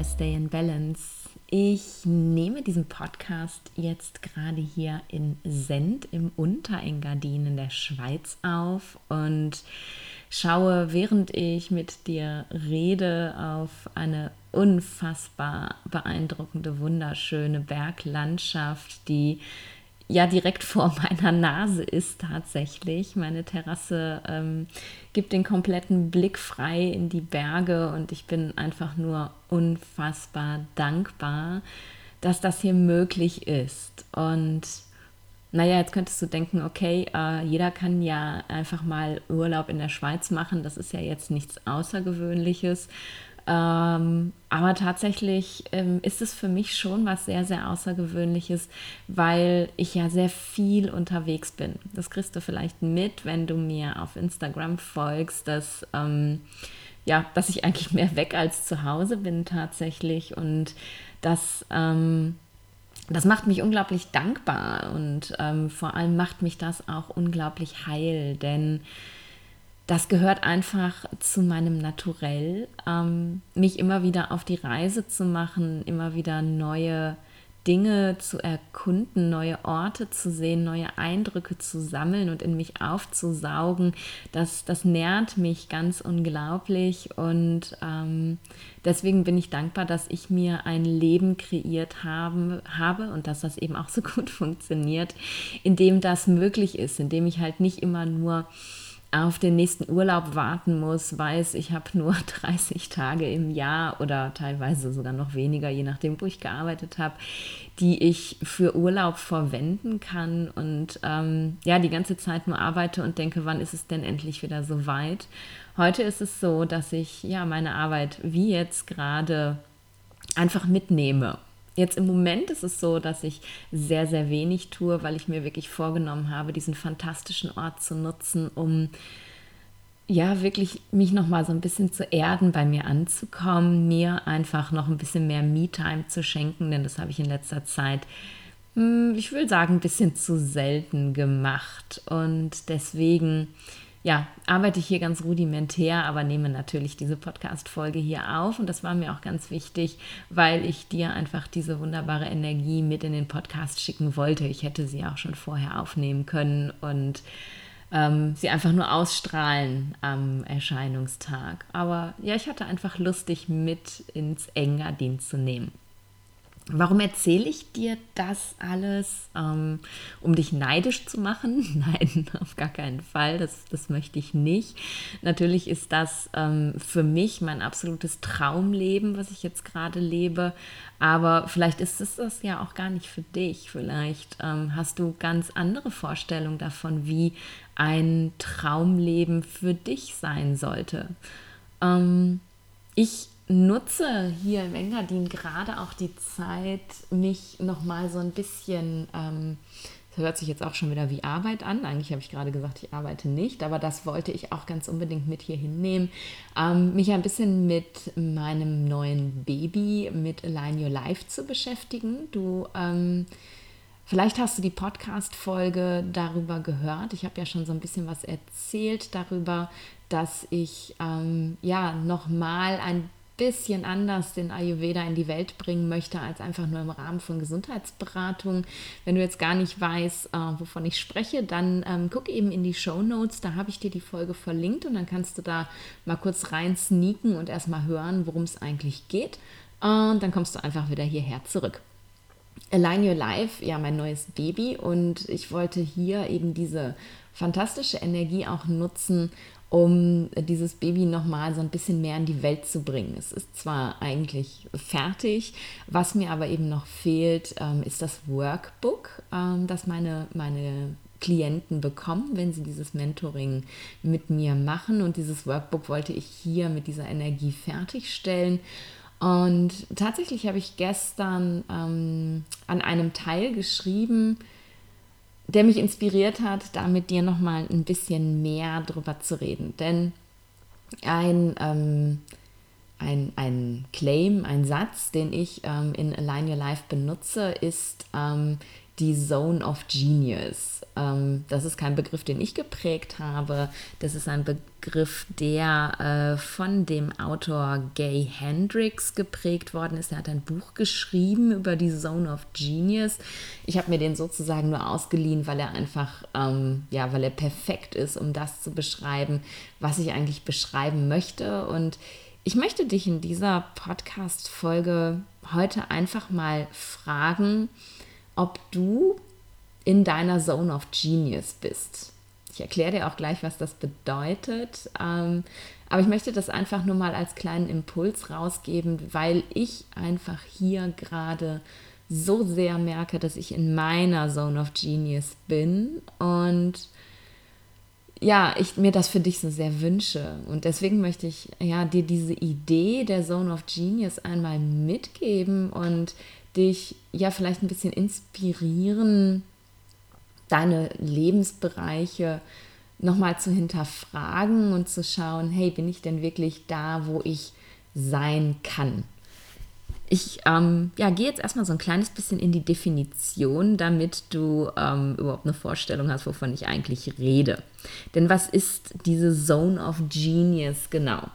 bei Stay in Balance. Ich nehme diesen Podcast jetzt gerade hier in Send im Unterengadin in der Schweiz auf und schaue, während ich mit dir rede, auf eine unfassbar beeindruckende, wunderschöne Berglandschaft, die ja direkt vor meiner Nase ist tatsächlich. Meine Terrasse ähm, gibt den kompletten Blick frei in die Berge und ich bin einfach nur unfassbar dankbar, dass das hier möglich ist. Und naja, jetzt könntest du denken, okay, äh, jeder kann ja einfach mal Urlaub in der Schweiz machen. Das ist ja jetzt nichts Außergewöhnliches. Ähm, aber tatsächlich ähm, ist es für mich schon was sehr, sehr Außergewöhnliches, weil ich ja sehr viel unterwegs bin. Das kriegst du vielleicht mit, wenn du mir auf Instagram folgst, dass, ähm, ja, dass ich eigentlich mehr weg als zu Hause bin tatsächlich. Und das, ähm, das macht mich unglaublich dankbar und ähm, vor allem macht mich das auch unglaublich heil, denn das gehört einfach zu meinem Naturell, ähm, mich immer wieder auf die Reise zu machen, immer wieder neue Dinge zu erkunden, neue Orte zu sehen, neue Eindrücke zu sammeln und in mich aufzusaugen. Das, das nährt mich ganz unglaublich und ähm, deswegen bin ich dankbar, dass ich mir ein Leben kreiert haben, habe und dass das eben auch so gut funktioniert, in dem das möglich ist, in dem ich halt nicht immer nur auf den nächsten Urlaub warten muss, weiß, ich habe nur 30 Tage im Jahr oder teilweise sogar noch weniger, je nachdem, wo ich gearbeitet habe, die ich für Urlaub verwenden kann und ähm, ja, die ganze Zeit nur arbeite und denke, wann ist es denn endlich wieder so weit? Heute ist es so, dass ich ja meine Arbeit wie jetzt gerade einfach mitnehme Jetzt im Moment ist es so, dass ich sehr, sehr wenig tue, weil ich mir wirklich vorgenommen habe, diesen fantastischen Ort zu nutzen, um ja wirklich mich noch mal so ein bisschen zu erden, bei mir anzukommen, mir einfach noch ein bisschen mehr Me-Time zu schenken, denn das habe ich in letzter Zeit, hm, ich will sagen, ein bisschen zu selten gemacht. Und deswegen ja, arbeite ich hier ganz rudimentär, aber nehme natürlich diese Podcast-Folge hier auf. Und das war mir auch ganz wichtig, weil ich dir einfach diese wunderbare Energie mit in den Podcast schicken wollte. Ich hätte sie auch schon vorher aufnehmen können und ähm, sie einfach nur ausstrahlen am Erscheinungstag. Aber ja, ich hatte einfach Lust, dich mit ins Engadin zu nehmen. Warum erzähle ich dir das alles? Ähm, um dich neidisch zu machen? Nein, auf gar keinen Fall. Das, das möchte ich nicht. Natürlich ist das ähm, für mich mein absolutes Traumleben, was ich jetzt gerade lebe. Aber vielleicht ist es das ja auch gar nicht für dich. Vielleicht ähm, hast du ganz andere Vorstellungen davon, wie ein Traumleben für dich sein sollte. Ich nutze hier im Engadin gerade auch die Zeit, mich nochmal so ein bisschen, ähm, das hört sich jetzt auch schon wieder wie Arbeit an. Eigentlich habe ich gerade gesagt, ich arbeite nicht, aber das wollte ich auch ganz unbedingt mit hier hinnehmen. Ähm, mich ein bisschen mit meinem neuen Baby, mit Align Your Life zu beschäftigen. Du ähm, Vielleicht hast du die Podcast-Folge darüber gehört. Ich habe ja schon so ein bisschen was erzählt darüber, dass ich ähm, ja nochmal ein bisschen anders den Ayurveda in die Welt bringen möchte, als einfach nur im Rahmen von Gesundheitsberatung. Wenn du jetzt gar nicht weißt, äh, wovon ich spreche, dann ähm, guck eben in die Show Notes, da habe ich dir die Folge verlinkt und dann kannst du da mal kurz rein sneaken und erstmal hören, worum es eigentlich geht. Und dann kommst du einfach wieder hierher zurück. Align Your Life, ja, mein neues Baby und ich wollte hier eben diese fantastische Energie auch nutzen, um dieses Baby nochmal so ein bisschen mehr in die Welt zu bringen. Es ist zwar eigentlich fertig, was mir aber eben noch fehlt, ähm, ist das Workbook, ähm, das meine, meine Klienten bekommen, wenn sie dieses Mentoring mit mir machen. Und dieses Workbook wollte ich hier mit dieser Energie fertigstellen. Und tatsächlich habe ich gestern ähm, an einem Teil geschrieben, der mich inspiriert hat, da mit dir nochmal ein bisschen mehr drüber zu reden. Denn ein, ähm, ein, ein Claim, ein Satz, den ich ähm, in Align Your Life benutze, ist ähm, die Zone of Genius. Ähm, das ist kein Begriff, den ich geprägt habe. Das ist ein Begriff, der äh, von dem Autor Gay Hendricks geprägt worden ist. Er hat ein Buch geschrieben über die Zone of Genius. Ich habe mir den sozusagen nur ausgeliehen, weil er einfach, ähm, ja, weil er perfekt ist, um das zu beschreiben, was ich eigentlich beschreiben möchte. Und ich möchte dich in dieser Podcast-Folge heute einfach mal fragen, ob du in deiner Zone of Genius bist. Ich erkläre dir auch gleich, was das bedeutet. Ähm, aber ich möchte das einfach nur mal als kleinen Impuls rausgeben, weil ich einfach hier gerade so sehr merke, dass ich in meiner Zone of Genius bin und ja, ich mir das für dich so sehr wünsche. Und deswegen möchte ich ja dir diese Idee der Zone of Genius einmal mitgeben und dich ja vielleicht ein bisschen inspirieren, deine Lebensbereiche nochmal zu hinterfragen und zu schauen, hey, bin ich denn wirklich da, wo ich sein kann? Ich ähm, ja, gehe jetzt erstmal so ein kleines bisschen in die Definition, damit du ähm, überhaupt eine Vorstellung hast, wovon ich eigentlich rede. Denn was ist diese Zone of Genius genau?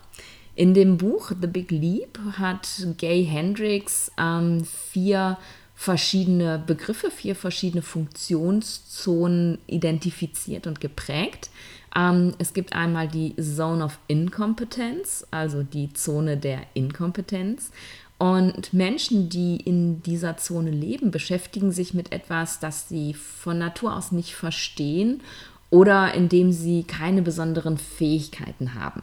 In dem Buch The Big Leap hat Gay Hendricks ähm, vier verschiedene Begriffe, vier verschiedene Funktionszonen identifiziert und geprägt. Ähm, es gibt einmal die Zone of Incompetence, also die Zone der Inkompetenz. Und Menschen, die in dieser Zone leben, beschäftigen sich mit etwas, das sie von Natur aus nicht verstehen oder indem sie keine besonderen Fähigkeiten haben.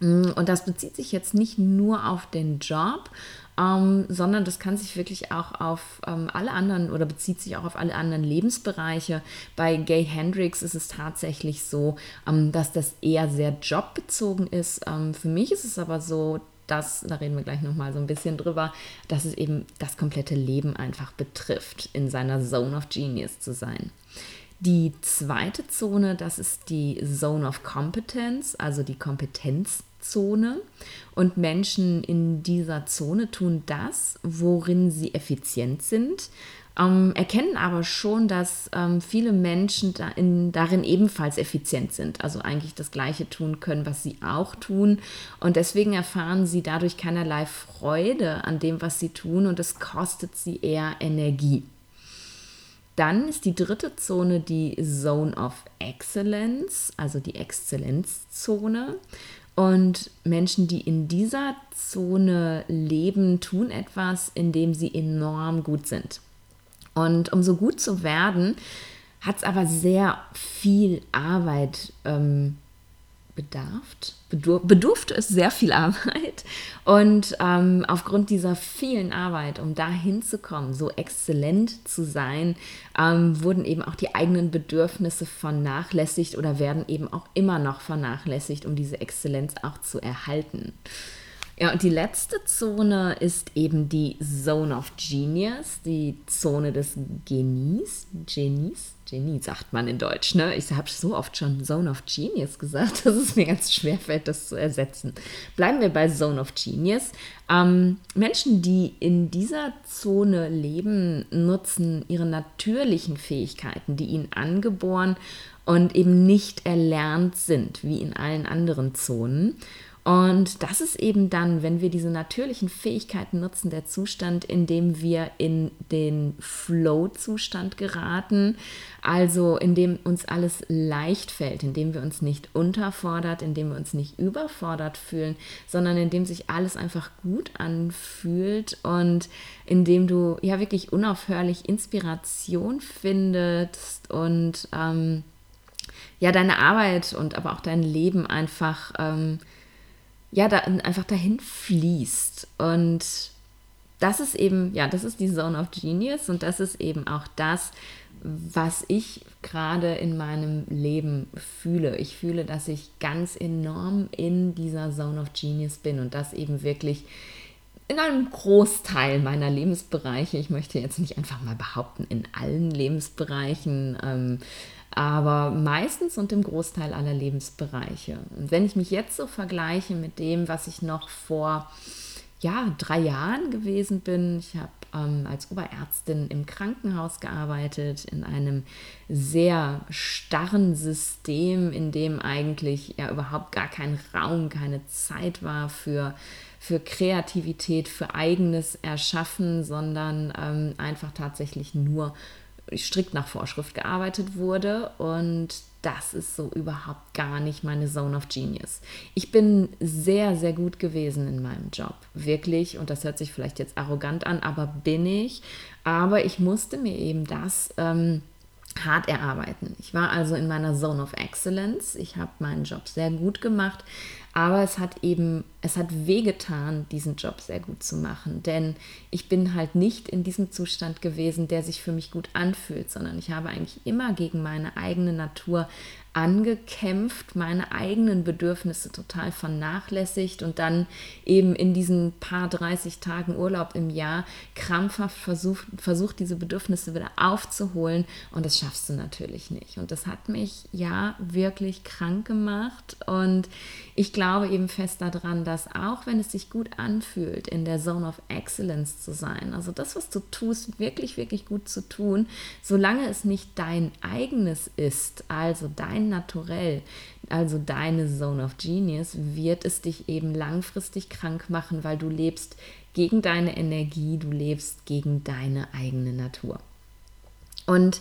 Mm, und das bezieht sich jetzt nicht nur auf den Job, ähm, sondern das kann sich wirklich auch auf ähm, alle anderen oder bezieht sich auch auf alle anderen Lebensbereiche. Bei Gay Hendricks ist es tatsächlich so, ähm, dass das eher sehr jobbezogen ist. Ähm, für mich ist es aber so, dass, da reden wir gleich nochmal so ein bisschen drüber, dass es eben das komplette Leben einfach betrifft, in seiner Zone of Genius zu sein. Die zweite Zone, das ist die Zone of Competence, also die Kompetenzzone. Und Menschen in dieser Zone tun das, worin sie effizient sind, ähm, erkennen aber schon, dass ähm, viele Menschen da in, darin ebenfalls effizient sind, also eigentlich das Gleiche tun können, was sie auch tun. Und deswegen erfahren sie dadurch keinerlei Freude an dem, was sie tun und es kostet sie eher Energie. Dann ist die dritte Zone die Zone of Excellence, also die Exzellenzzone. Und Menschen, die in dieser Zone leben, tun etwas, in dem sie enorm gut sind. Und um so gut zu werden, hat es aber sehr viel Arbeit ähm, bedarft, bedur bedurfte es sehr viel Arbeit. Und ähm, aufgrund dieser vielen Arbeit, um da hinzukommen, so exzellent zu sein, ähm, wurden eben auch die eigenen Bedürfnisse vernachlässigt oder werden eben auch immer noch vernachlässigt, um diese Exzellenz auch zu erhalten. Ja, und die letzte Zone ist eben die Zone of Genius, die Zone des Genies. Genies? Genie sagt man in Deutsch, ne? Ich habe so oft schon Zone of Genius gesagt, dass es mir ganz schwer fällt, das zu ersetzen. Bleiben wir bei Zone of Genius. Ähm, Menschen, die in dieser Zone leben, nutzen ihre natürlichen Fähigkeiten, die ihnen angeboren und eben nicht erlernt sind, wie in allen anderen Zonen. Und das ist eben dann, wenn wir diese natürlichen Fähigkeiten nutzen, der Zustand, in dem wir in den Flow-Zustand geraten, also in dem uns alles leicht fällt, in dem wir uns nicht unterfordert, in dem wir uns nicht überfordert fühlen, sondern in dem sich alles einfach gut anfühlt und in dem du ja wirklich unaufhörlich Inspiration findest und ähm, ja deine Arbeit und aber auch dein Leben einfach ähm, ja, da einfach dahin fließt. Und das ist eben, ja, das ist die Zone of Genius und das ist eben auch das, was ich gerade in meinem Leben fühle. Ich fühle, dass ich ganz enorm in dieser Zone of Genius bin und das eben wirklich in einem Großteil meiner Lebensbereiche. Ich möchte jetzt nicht einfach mal behaupten, in allen Lebensbereichen. Ähm, aber meistens und im Großteil aller Lebensbereiche. Und wenn ich mich jetzt so vergleiche mit dem, was ich noch vor ja, drei Jahren gewesen bin. Ich habe ähm, als Oberärztin im Krankenhaus gearbeitet, in einem sehr starren System, in dem eigentlich ja überhaupt gar kein Raum, keine Zeit war für, für Kreativität, für eigenes Erschaffen, sondern ähm, einfach tatsächlich nur strikt nach Vorschrift gearbeitet wurde und das ist so überhaupt gar nicht meine Zone of Genius. Ich bin sehr, sehr gut gewesen in meinem Job, wirklich, und das hört sich vielleicht jetzt arrogant an, aber bin ich. Aber ich musste mir eben das ähm, hart erarbeiten. Ich war also in meiner Zone of Excellence. Ich habe meinen Job sehr gut gemacht, aber es hat eben, es hat wehgetan, diesen Job sehr gut zu machen. Denn ich bin halt nicht in diesem Zustand gewesen, der sich für mich gut anfühlt, sondern ich habe eigentlich immer gegen meine eigene Natur angekämpft, meine eigenen Bedürfnisse total vernachlässigt und dann eben in diesen paar 30 Tagen Urlaub im Jahr krampfhaft versucht, versucht diese Bedürfnisse wieder aufzuholen und das schaffst du natürlich nicht. Und das hat mich ja wirklich krank gemacht und ich glaube eben fest daran, dass auch wenn es sich gut anfühlt, in der Zone of Excellence zu sein, also das, was du tust, wirklich, wirklich gut zu tun, solange es nicht dein eigenes ist, also dein dein Naturell, also deine Zone of Genius, wird es dich eben langfristig krank machen, weil du lebst gegen deine Energie, du lebst gegen deine eigene Natur. Und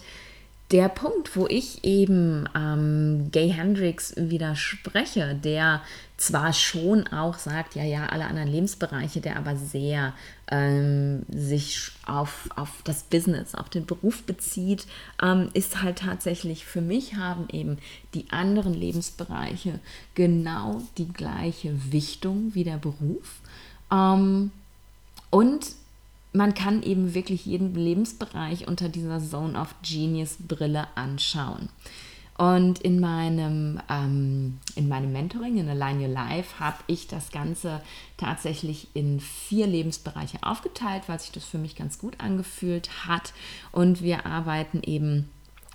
der Punkt, wo ich eben ähm, Gay Hendricks widerspreche, der zwar schon auch sagt, ja, ja, alle anderen Lebensbereiche, der aber sehr ähm, sich auf, auf das Business, auf den Beruf bezieht, ähm, ist halt tatsächlich für mich haben eben die anderen Lebensbereiche genau die gleiche Wichtung wie der Beruf. Ähm, und man kann eben wirklich jeden Lebensbereich unter dieser Zone of Genius Brille anschauen. Und in meinem, ähm, in meinem Mentoring, in Align Your Life, habe ich das Ganze tatsächlich in vier Lebensbereiche aufgeteilt, weil sich das für mich ganz gut angefühlt hat. Und wir arbeiten eben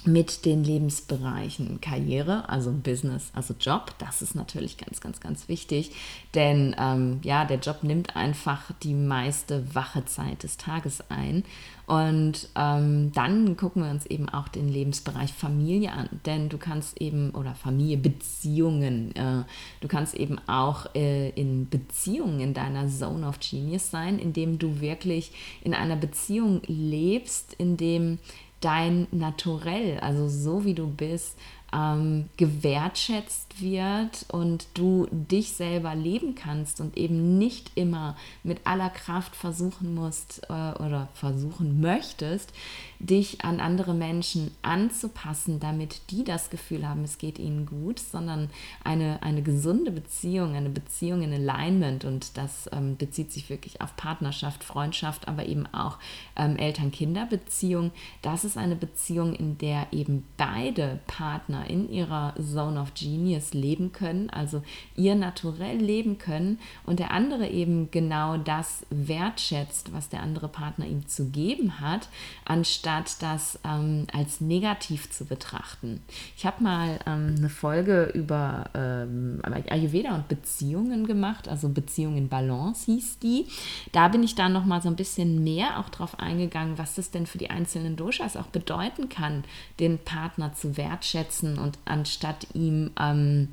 mit den Lebensbereichen Karriere, also Business, also Job. Das ist natürlich ganz, ganz, ganz wichtig, denn ähm, ja, der Job nimmt einfach die meiste wache Zeit des Tages ein. Und ähm, dann gucken wir uns eben auch den Lebensbereich Familie an, denn du kannst eben, oder Familie, Beziehungen, äh, du kannst eben auch äh, in Beziehungen in deiner Zone of Genius sein, indem du wirklich in einer Beziehung lebst, in dem dein Naturell, also so wie du bist, ähm, gewertschätzt wird und du dich selber leben kannst und eben nicht immer mit aller Kraft versuchen musst äh, oder versuchen möchtest, dich an andere Menschen anzupassen, damit die das Gefühl haben, es geht ihnen gut, sondern eine, eine gesunde Beziehung, eine Beziehung in Alignment und das ähm, bezieht sich wirklich auf Partnerschaft, Freundschaft, aber eben auch ähm, Eltern-Kinder-Beziehung. Das ist eine Beziehung, in der eben beide Partner in ihrer Zone of Genius leben können, also ihr Naturell leben können und der andere eben genau das wertschätzt, was der andere Partner ihm zu geben hat, anstatt das ähm, als negativ zu betrachten. Ich habe mal ähm, eine Folge über ähm, Ayurveda und Beziehungen gemacht, also Beziehungen in Balance hieß die. Da bin ich dann noch mal so ein bisschen mehr auch drauf eingegangen, was das denn für die einzelnen Doshas auch bedeuten kann, den Partner zu wertschätzen und anstatt ihm ähm,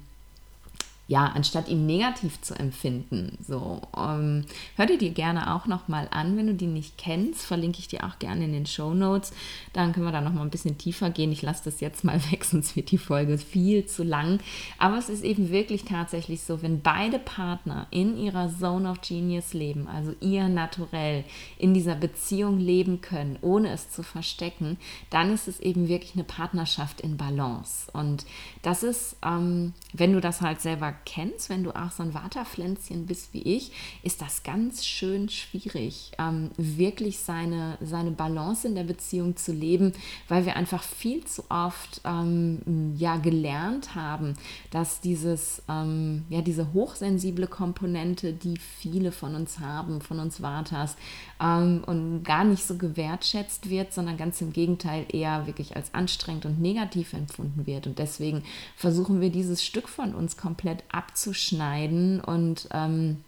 ja, anstatt ihn negativ zu empfinden. So, ähm, hör dir die gerne auch nochmal an, wenn du die nicht kennst, verlinke ich dir auch gerne in den Show Notes. Dann können wir da nochmal ein bisschen tiefer gehen. Ich lasse das jetzt mal weg, sonst wird die Folge viel zu lang. Aber es ist eben wirklich tatsächlich so, wenn beide Partner in ihrer Zone of Genius leben, also ihr naturell in dieser Beziehung leben können, ohne es zu verstecken, dann ist es eben wirklich eine Partnerschaft in Balance. Und das ist, ähm, wenn du das halt selber kennst, wenn du auch so ein Waterpflänzchen bist wie ich, ist das ganz schön schwierig, ähm, wirklich seine, seine Balance in der Beziehung zu leben, weil wir einfach viel zu oft ähm, ja, gelernt haben, dass dieses, ähm, ja, diese hochsensible Komponente, die viele von uns haben, von uns Vaters, ähm, und gar nicht so gewertschätzt wird, sondern ganz im Gegenteil eher wirklich als anstrengend und negativ empfunden wird. Und deswegen versuchen wir dieses Stück von uns komplett abzuschneiden und ähm,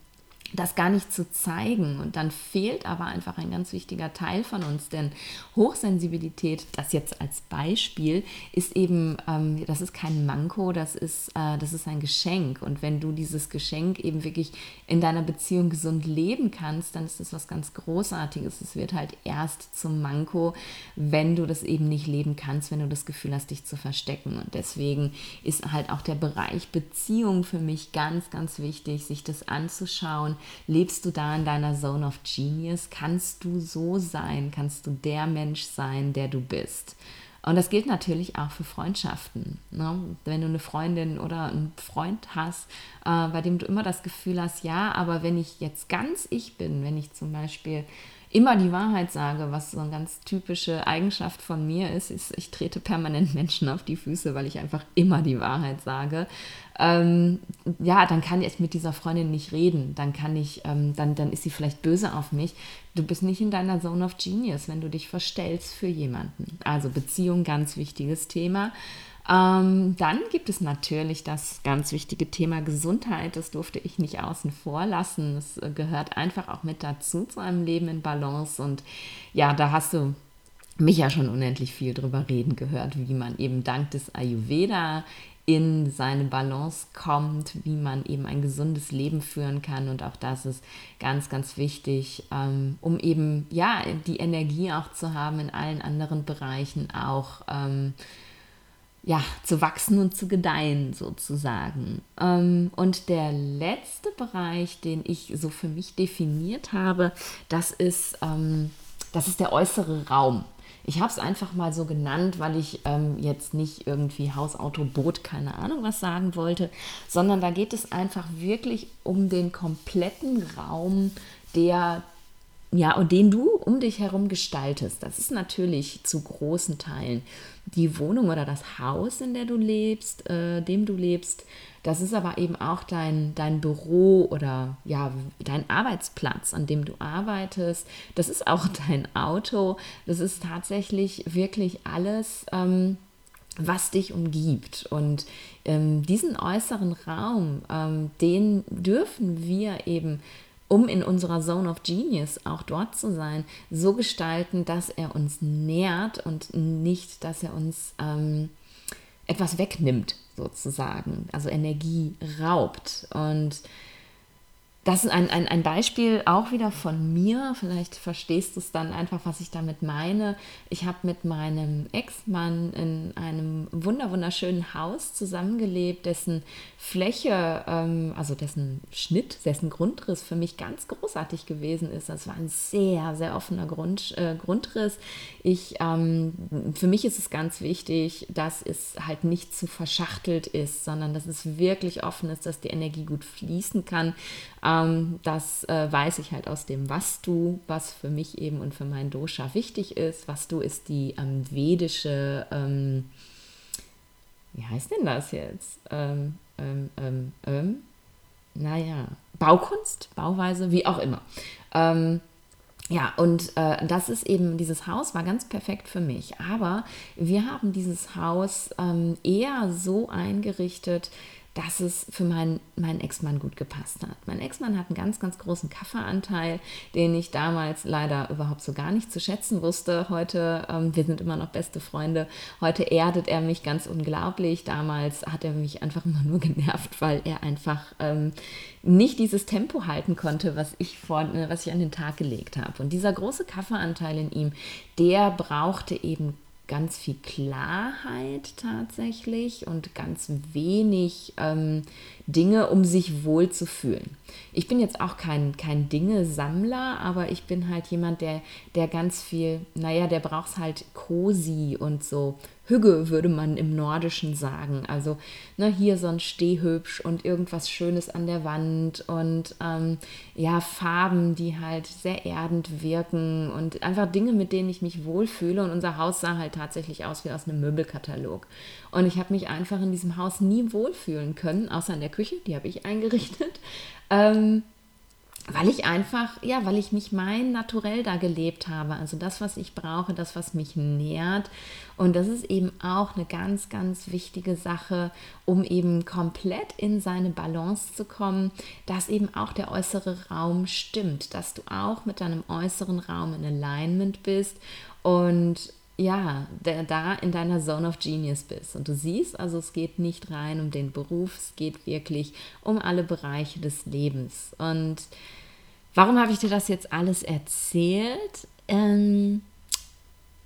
das gar nicht zu zeigen. Und dann fehlt aber einfach ein ganz wichtiger Teil von uns, denn Hochsensibilität, das jetzt als Beispiel, ist eben, ähm, das ist kein Manko, das ist, äh, das ist ein Geschenk. Und wenn du dieses Geschenk eben wirklich in deiner Beziehung gesund leben kannst, dann ist das was ganz Großartiges. Es wird halt erst zum Manko, wenn du das eben nicht leben kannst, wenn du das Gefühl hast, dich zu verstecken. Und deswegen ist halt auch der Bereich Beziehung für mich ganz, ganz wichtig, sich das anzuschauen Lebst du da in deiner Zone of Genius? Kannst du so sein? Kannst du der Mensch sein, der du bist? Und das gilt natürlich auch für Freundschaften. Ne? Wenn du eine Freundin oder einen Freund hast, äh, bei dem du immer das Gefühl hast, ja, aber wenn ich jetzt ganz ich bin, wenn ich zum Beispiel immer die Wahrheit sage, was so eine ganz typische Eigenschaft von mir ist, ist, ich trete permanent Menschen auf die Füße, weil ich einfach immer die Wahrheit sage. Ähm, ja, dann kann ich mit dieser Freundin nicht reden. Dann kann ich, ähm, dann, dann ist sie vielleicht böse auf mich. Du bist nicht in deiner Zone of Genius, wenn du dich verstellst für jemanden. Also Beziehung, ganz wichtiges Thema. Ähm, dann gibt es natürlich das ganz wichtige Thema Gesundheit. Das durfte ich nicht außen vor lassen. Das äh, gehört einfach auch mit dazu zu einem Leben in Balance. Und ja, da hast du mich ja schon unendlich viel drüber reden gehört, wie man eben dank des Ayurveda in seine Balance kommt, wie man eben ein gesundes Leben führen kann. Und auch das ist ganz, ganz wichtig, ähm, um eben ja die Energie auch zu haben in allen anderen Bereichen auch. Ähm, ja, zu wachsen und zu gedeihen sozusagen. Ähm, und der letzte Bereich, den ich so für mich definiert habe, das ist, ähm, das ist der äußere Raum. Ich habe es einfach mal so genannt, weil ich ähm, jetzt nicht irgendwie Haus, Auto, Boot, keine Ahnung was sagen wollte, sondern da geht es einfach wirklich um den kompletten Raum, der ja, und den du um dich herum gestaltest. Das ist natürlich zu großen Teilen die Wohnung oder das Haus, in der du lebst, äh, dem du lebst. Das ist aber eben auch dein, dein Büro oder ja, dein Arbeitsplatz, an dem du arbeitest. Das ist auch dein Auto. Das ist tatsächlich wirklich alles. Ähm, was dich umgibt. Und ähm, diesen äußeren Raum, ähm, den dürfen wir eben um in unserer Zone of Genius auch dort zu sein, so gestalten, dass er uns nährt und nicht, dass er uns ähm, etwas wegnimmt, sozusagen, also Energie raubt. Und das ist ein, ein, ein Beispiel auch wieder von mir. Vielleicht verstehst du es dann einfach, was ich damit meine. Ich habe mit meinem Ex-Mann in einem wunder wunderschönen Haus zusammengelebt, dessen Fläche, ähm, also dessen Schnitt, dessen Grundriss für mich ganz großartig gewesen ist. Das war ein sehr, sehr offener Grund, äh, Grundriss. Ich, ähm, für mich ist es ganz wichtig, dass es halt nicht zu verschachtelt ist, sondern dass es wirklich offen ist, dass die Energie gut fließen kann. Das äh, weiß ich halt aus dem Vastu, was für mich eben und für mein Dosha wichtig ist. Vastu ist die ähm, vedische, ähm, wie heißt denn das jetzt? Ähm, ähm, ähm, ähm, naja, Baukunst, Bauweise, wie auch immer. Ähm, ja, und äh, das ist eben, dieses Haus war ganz perfekt für mich. Aber wir haben dieses Haus ähm, eher so eingerichtet, dass es für meinen, meinen Ex-Mann gut gepasst hat. Mein Ex-Mann hat einen ganz, ganz großen Kaffeeanteil, den ich damals leider überhaupt so gar nicht zu schätzen wusste. Heute, ähm, wir sind immer noch beste Freunde, heute erdet er mich ganz unglaublich. Damals hat er mich einfach immer nur genervt, weil er einfach ähm, nicht dieses Tempo halten konnte, was ich, vor, äh, was ich an den Tag gelegt habe. Und dieser große Kaffeeanteil in ihm, der brauchte eben ganz viel Klarheit tatsächlich und ganz wenig ähm, Dinge, um sich wohl zu fühlen. Ich bin jetzt auch kein, kein Dinge-Sammler, aber ich bin halt jemand, der, der ganz viel, naja, der braucht es halt cozy und so Hügge, würde man im Nordischen sagen. Also ne, hier so ein Stehhübsch und irgendwas Schönes an der Wand und ähm, ja, Farben, die halt sehr erdend wirken und einfach Dinge, mit denen ich mich wohlfühle. Und unser Haus sah halt tatsächlich aus wie aus einem Möbelkatalog. Und ich habe mich einfach in diesem Haus nie wohlfühlen können, außer in der Küche, die habe ich eingerichtet. Ähm, weil ich einfach, ja, weil ich nicht mein Naturell da gelebt habe. Also das, was ich brauche, das, was mich nährt. Und das ist eben auch eine ganz, ganz wichtige Sache, um eben komplett in seine Balance zu kommen, dass eben auch der äußere Raum stimmt, dass du auch mit deinem äußeren Raum in Alignment bist und ja, da in deiner Zone of Genius bist. Und du siehst, also es geht nicht rein um den Beruf, es geht wirklich um alle Bereiche des Lebens. Und warum habe ich dir das jetzt alles erzählt? Ähm,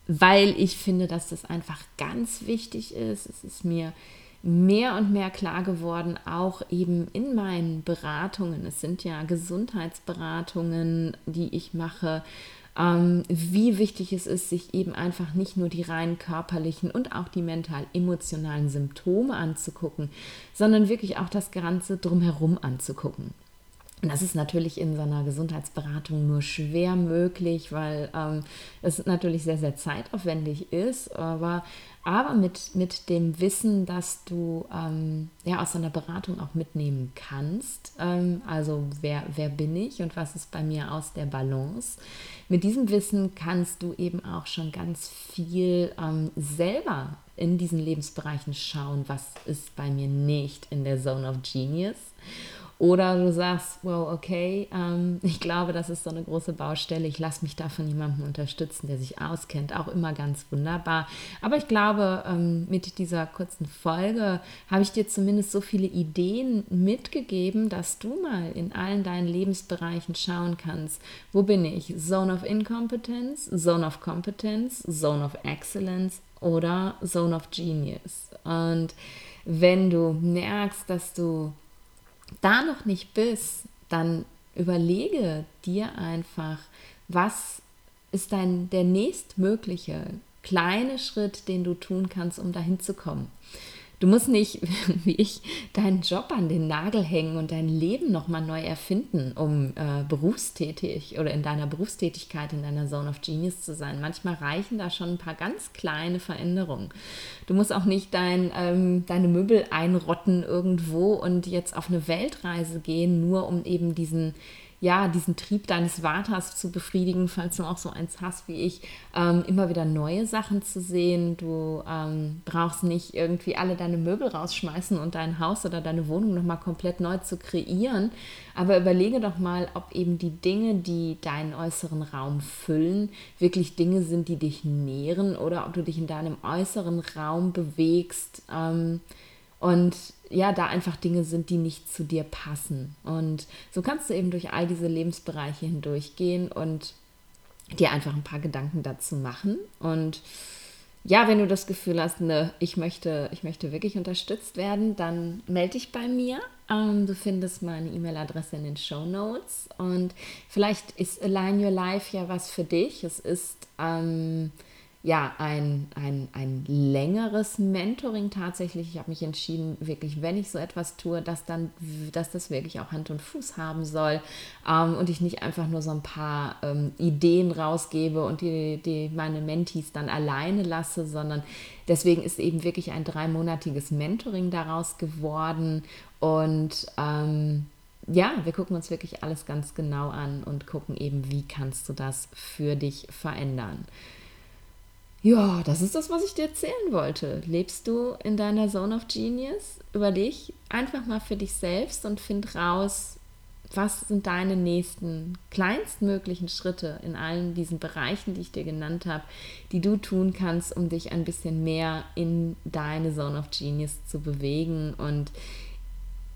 weil ich finde, dass das einfach ganz wichtig ist. Es ist mir mehr und mehr klar geworden, auch eben in meinen Beratungen. Es sind ja Gesundheitsberatungen, die ich mache ähm, wie wichtig es ist, sich eben einfach nicht nur die rein körperlichen und auch die mental-emotionalen Symptome anzugucken, sondern wirklich auch das Ganze drumherum anzugucken. Und das ist natürlich in so einer Gesundheitsberatung nur schwer möglich, weil ähm, es natürlich sehr, sehr zeitaufwendig ist. Aber, aber mit, mit dem Wissen, dass du ähm, ja, aus so einer Beratung auch mitnehmen kannst, ähm, also wer, wer bin ich und was ist bei mir aus der Balance, mit diesem Wissen kannst du eben auch schon ganz viel ähm, selber in diesen Lebensbereichen schauen, was ist bei mir nicht in der Zone of Genius. Oder du sagst, wow, okay, ähm, ich glaube, das ist so eine große Baustelle. Ich lasse mich da von jemandem unterstützen, der sich auskennt. Auch immer ganz wunderbar. Aber ich glaube, ähm, mit dieser kurzen Folge habe ich dir zumindest so viele Ideen mitgegeben, dass du mal in allen deinen Lebensbereichen schauen kannst, wo bin ich? Zone of Incompetence, Zone of Competence, Zone of Excellence oder Zone of Genius. Und wenn du merkst, dass du da noch nicht bist, dann überlege dir einfach, was ist dein der nächstmögliche kleine Schritt, den du tun kannst, um dahin zu kommen. Du musst nicht, wie ich, deinen Job an den Nagel hängen und dein Leben nochmal neu erfinden, um äh, berufstätig oder in deiner Berufstätigkeit, in deiner Zone of Genius zu sein. Manchmal reichen da schon ein paar ganz kleine Veränderungen. Du musst auch nicht dein, ähm, deine Möbel einrotten irgendwo und jetzt auf eine Weltreise gehen, nur um eben diesen ja, diesen Trieb deines Vaters zu befriedigen, falls du auch so eins hast wie ich, ähm, immer wieder neue Sachen zu sehen. Du ähm, brauchst nicht irgendwie alle deine Möbel rausschmeißen und dein Haus oder deine Wohnung nochmal komplett neu zu kreieren. Aber überlege doch mal, ob eben die Dinge, die deinen äußeren Raum füllen, wirklich Dinge sind, die dich nähren oder ob du dich in deinem äußeren Raum bewegst. Ähm, und ja, da einfach Dinge sind, die nicht zu dir passen. Und so kannst du eben durch all diese Lebensbereiche hindurchgehen und dir einfach ein paar Gedanken dazu machen. Und ja, wenn du das Gefühl hast, ne, ich möchte, ich möchte wirklich unterstützt werden, dann melde dich bei mir. Ähm, du findest meine E-Mail-Adresse in den Show Notes. Und vielleicht ist Align Your Life ja was für dich. Es ist ähm, ja, ein, ein, ein längeres Mentoring tatsächlich. Ich habe mich entschieden, wirklich, wenn ich so etwas tue, dass dann, dass das wirklich auch Hand und Fuß haben soll ähm, und ich nicht einfach nur so ein paar ähm, Ideen rausgebe und die, die meine Mentees dann alleine lasse, sondern deswegen ist eben wirklich ein dreimonatiges Mentoring daraus geworden und ähm, ja, wir gucken uns wirklich alles ganz genau an und gucken eben, wie kannst du das für dich verändern. Ja, das ist das, was ich dir erzählen wollte. Lebst du in deiner Zone of Genius? Überleg einfach mal für dich selbst und find raus, was sind deine nächsten kleinstmöglichen Schritte in allen diesen Bereichen, die ich dir genannt habe, die du tun kannst, um dich ein bisschen mehr in deine Zone of Genius zu bewegen. Und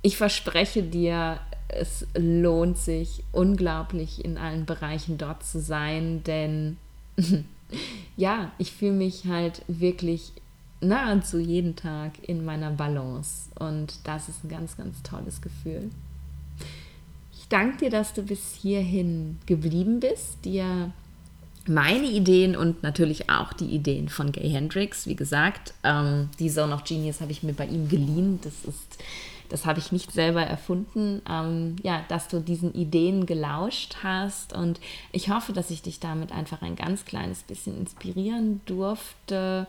ich verspreche dir, es lohnt sich unglaublich in allen Bereichen dort zu sein, denn ja, ich fühle mich halt wirklich nahezu jeden Tag in meiner Balance. Und das ist ein ganz, ganz tolles Gefühl. Ich danke dir, dass du bis hierhin geblieben bist, dir meine Ideen und natürlich auch die Ideen von Gay Hendrix, wie gesagt, ähm, die Zone of Genius habe ich mir bei ihm geliehen. Das ist das habe ich nicht selber erfunden, ähm, ja, dass du diesen Ideen gelauscht hast. Und ich hoffe, dass ich dich damit einfach ein ganz kleines bisschen inspirieren durfte,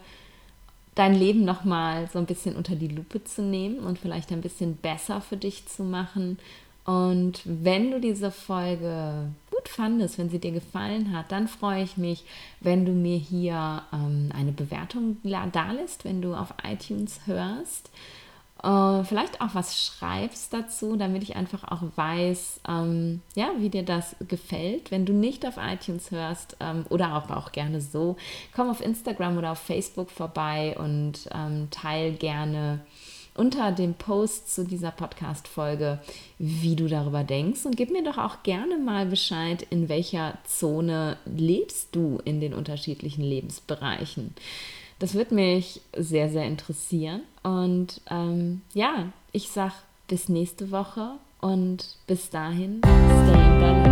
dein Leben nochmal so ein bisschen unter die Lupe zu nehmen und vielleicht ein bisschen besser für dich zu machen. Und wenn du diese Folge gut fandest, wenn sie dir gefallen hat, dann freue ich mich, wenn du mir hier ähm, eine Bewertung da lässt, wenn du auf iTunes hörst. Äh, vielleicht auch was schreibst dazu, damit ich einfach auch weiß, ähm, ja, wie dir das gefällt. Wenn du nicht auf iTunes hörst ähm, oder auch, auch gerne so, komm auf Instagram oder auf Facebook vorbei und ähm, teil gerne unter dem Post zu dieser Podcast-Folge, wie du darüber denkst und gib mir doch auch gerne mal Bescheid, in welcher Zone lebst du in den unterschiedlichen Lebensbereichen. Das wird mich sehr, sehr interessieren. Und ähm, ja, ich sag bis nächste Woche und bis dahin, stay in